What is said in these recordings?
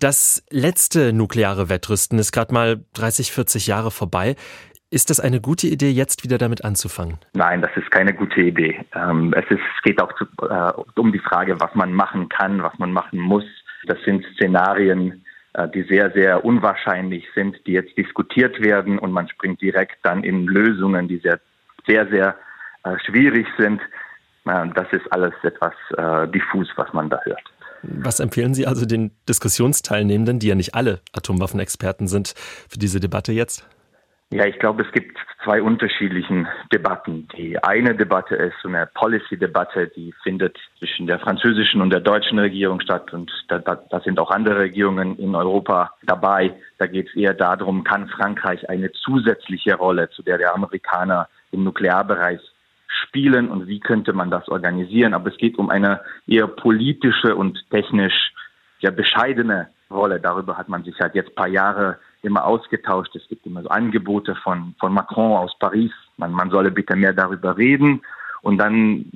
Das letzte nukleare Wettrüsten ist gerade mal 30, 40 Jahre vorbei. Ist das eine gute Idee, jetzt wieder damit anzufangen? Nein, das ist keine gute Idee. Ähm, es, geht auch äh, um die Frage, was man machen kann, was man machen muss. Das sind Szenarien, äh, die sehr, sehr unwahrscheinlich sind, die jetzt diskutiert werden und man springt direkt dann in Lösungen, die sehr, sehr, sehr äh, schwierig sind. das ist alles etwas diffus, was man da hört. Was empfehlen Sie also den Diskussionsteilnehmenden, die ja nicht alle Atomwaffenexperten sind, für diese Debatte jetzt? Ja, ich glaube, es gibt zwei unterschiedliche Debatten. Die eine Debatte ist so eine Policy-Debatte, die findet zwischen der französischen und der deutschen Regierung statt. Und da, da, da sind auch andere Regierungen in Europa dabei. Da geht es eher darum, kann Frankreich eine zusätzliche Rolle zu der der Amerikaner im Nuklearbereich spielen und wie könnte man das organisieren. Aber es geht um eine eher politische und technisch ja bescheidene Rolle. Darüber hat man sich halt jetzt paar Jahre immer ausgetauscht. Es gibt immer so Angebote von, von Macron aus Paris. Man, man solle bitte mehr darüber reden. Und dann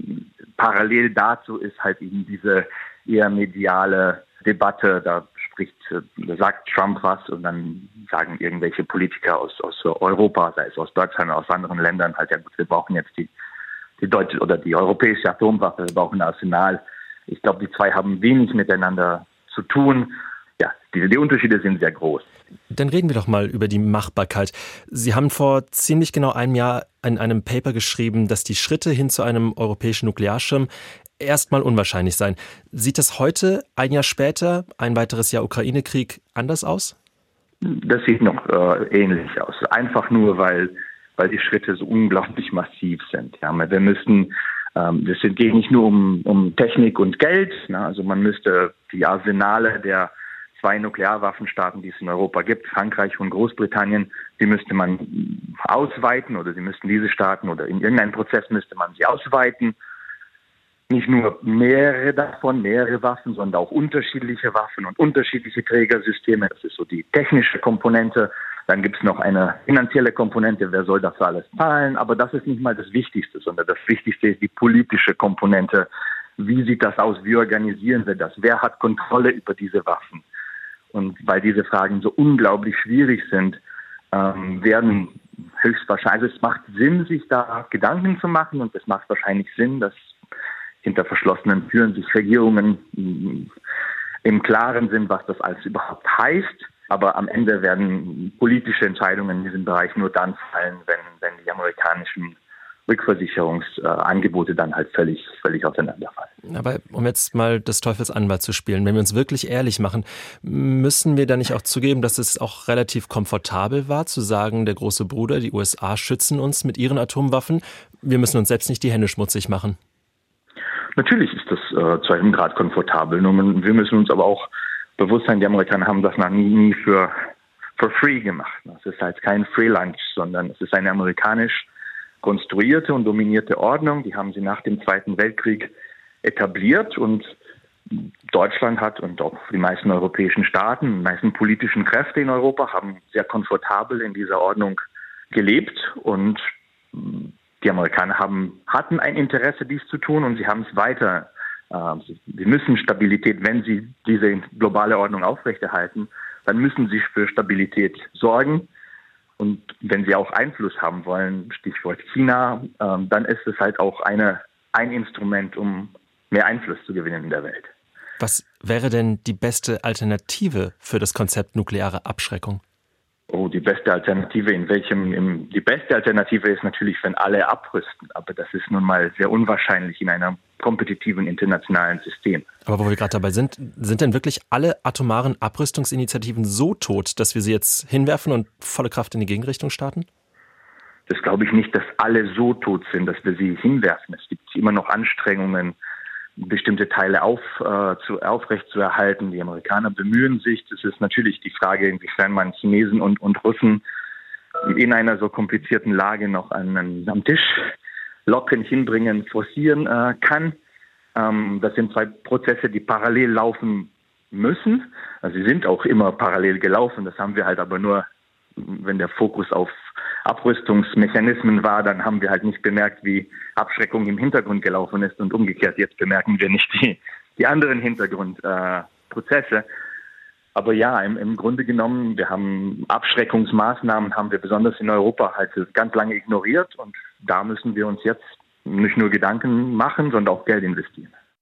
parallel dazu ist halt eben diese eher mediale Debatte. Da spricht, da sagt Trump was und dann sagen irgendwelche Politiker aus, aus Europa, sei es aus Deutschland oder aus anderen Ländern halt, ja gut, wir brauchen jetzt die die deutsche oder die europäische Atomwaffe, wir brauchen ein Arsenal. Ich glaube, die zwei haben wenig miteinander zu tun. Ja, die, die Unterschiede sind sehr groß. Dann reden wir doch mal über die Machbarkeit. Sie haben vor ziemlich genau einem Jahr in einem Paper geschrieben, dass die Schritte hin zu einem europäischen Nuklearschirm erstmal unwahrscheinlich seien. Sieht das heute, ein Jahr später, ein weiteres Jahr Ukraine-Krieg, anders aus? Das sieht noch äh, ähnlich aus. Einfach nur, weil weil die Schritte so unglaublich massiv sind. Ja, wir müssen, ähm, das geht nicht nur um, um Technik und Geld. Ne? Also man müsste die Arsenale der zwei Nuklearwaffenstaaten, die es in Europa gibt, Frankreich und Großbritannien, die müsste man ausweiten oder sie müssten diese Staaten oder in irgendeinem Prozess müsste man sie ausweiten. Nicht nur mehrere davon, mehrere Waffen, sondern auch unterschiedliche Waffen und unterschiedliche Trägersysteme. Das ist so die technische Komponente. Dann gibt es noch eine finanzielle Komponente, wer soll das alles zahlen? Aber das ist nicht mal das Wichtigste, sondern das Wichtigste ist die politische Komponente. Wie sieht das aus? Wie organisieren wir das? Wer hat Kontrolle über diese Waffen? Und weil diese Fragen so unglaublich schwierig sind, ähm, werden höchstwahrscheinlich, also es macht Sinn, sich da Gedanken zu machen und es macht wahrscheinlich Sinn, dass hinter verschlossenen Türen sich Regierungen im Klaren sind, was das alles überhaupt heißt. Aber am Ende werden politische Entscheidungen in diesem Bereich nur dann fallen, wenn, wenn die amerikanischen Rückversicherungsangebote dann halt völlig, völlig auseinanderfallen. Aber um jetzt mal des Teufels Anwalt zu spielen, wenn wir uns wirklich ehrlich machen, müssen wir da nicht auch zugeben, dass es auch relativ komfortabel war, zu sagen, der große Bruder, die USA schützen uns mit ihren Atomwaffen, wir müssen uns selbst nicht die Hände schmutzig machen? Natürlich ist das äh, zu einem Grad komfortabel. Nur wir müssen uns aber auch Bewusstsein, die Amerikaner haben das noch nie, nie für for free gemacht. Das ist halt kein Free Lunch, sondern es ist eine amerikanisch konstruierte und dominierte Ordnung. Die haben sie nach dem Zweiten Weltkrieg etabliert und Deutschland hat und auch die meisten europäischen Staaten, die meisten politischen Kräfte in Europa haben sehr komfortabel in dieser Ordnung gelebt und die Amerikaner haben, hatten ein Interesse, dies zu tun und sie haben es weiter sie müssen Stabilität, wenn sie diese globale Ordnung aufrechterhalten, dann müssen sie für Stabilität sorgen. Und wenn sie auch Einfluss haben wollen, Stichwort China, ähm, dann ist es halt auch eine, ein Instrument, um mehr Einfluss zu gewinnen in der Welt. Was wäre denn die beste Alternative für das Konzept nukleare Abschreckung? Oh, die beste Alternative in welchem? Im, die beste Alternative ist natürlich, wenn alle abrüsten, aber das ist nun mal sehr unwahrscheinlich in einem kompetitiven internationalen System. Aber wo wir gerade dabei sind, sind denn wirklich alle atomaren Abrüstungsinitiativen so tot, dass wir sie jetzt hinwerfen und volle Kraft in die Gegenrichtung starten? Das glaube ich nicht, dass alle so tot sind, dass wir sie hinwerfen. Es gibt immer noch Anstrengungen, bestimmte Teile auf, äh, zu, aufrechtzuerhalten. Die Amerikaner bemühen sich. Das ist natürlich die Frage, inwiefern man Chinesen und, und Russen in einer so komplizierten Lage noch an, an, am Tisch locken, hinbringen, forcieren äh, kann. Ähm, das sind zwei Prozesse, die parallel laufen müssen. Also sie sind auch immer parallel gelaufen. Das haben wir halt aber nur, wenn der Fokus auf Abrüstungsmechanismen war, dann haben wir halt nicht bemerkt, wie Abschreckung im Hintergrund gelaufen ist und umgekehrt. Jetzt bemerken wir nicht die, die anderen Hintergrundprozesse. Äh, aber ja, im, im Grunde genommen, wir haben Abschreckungsmaßnahmen, haben wir besonders in Europa halt ganz lange ignoriert und da müssen wir uns jetzt nicht nur Gedanken machen, sondern auch Geld investieren.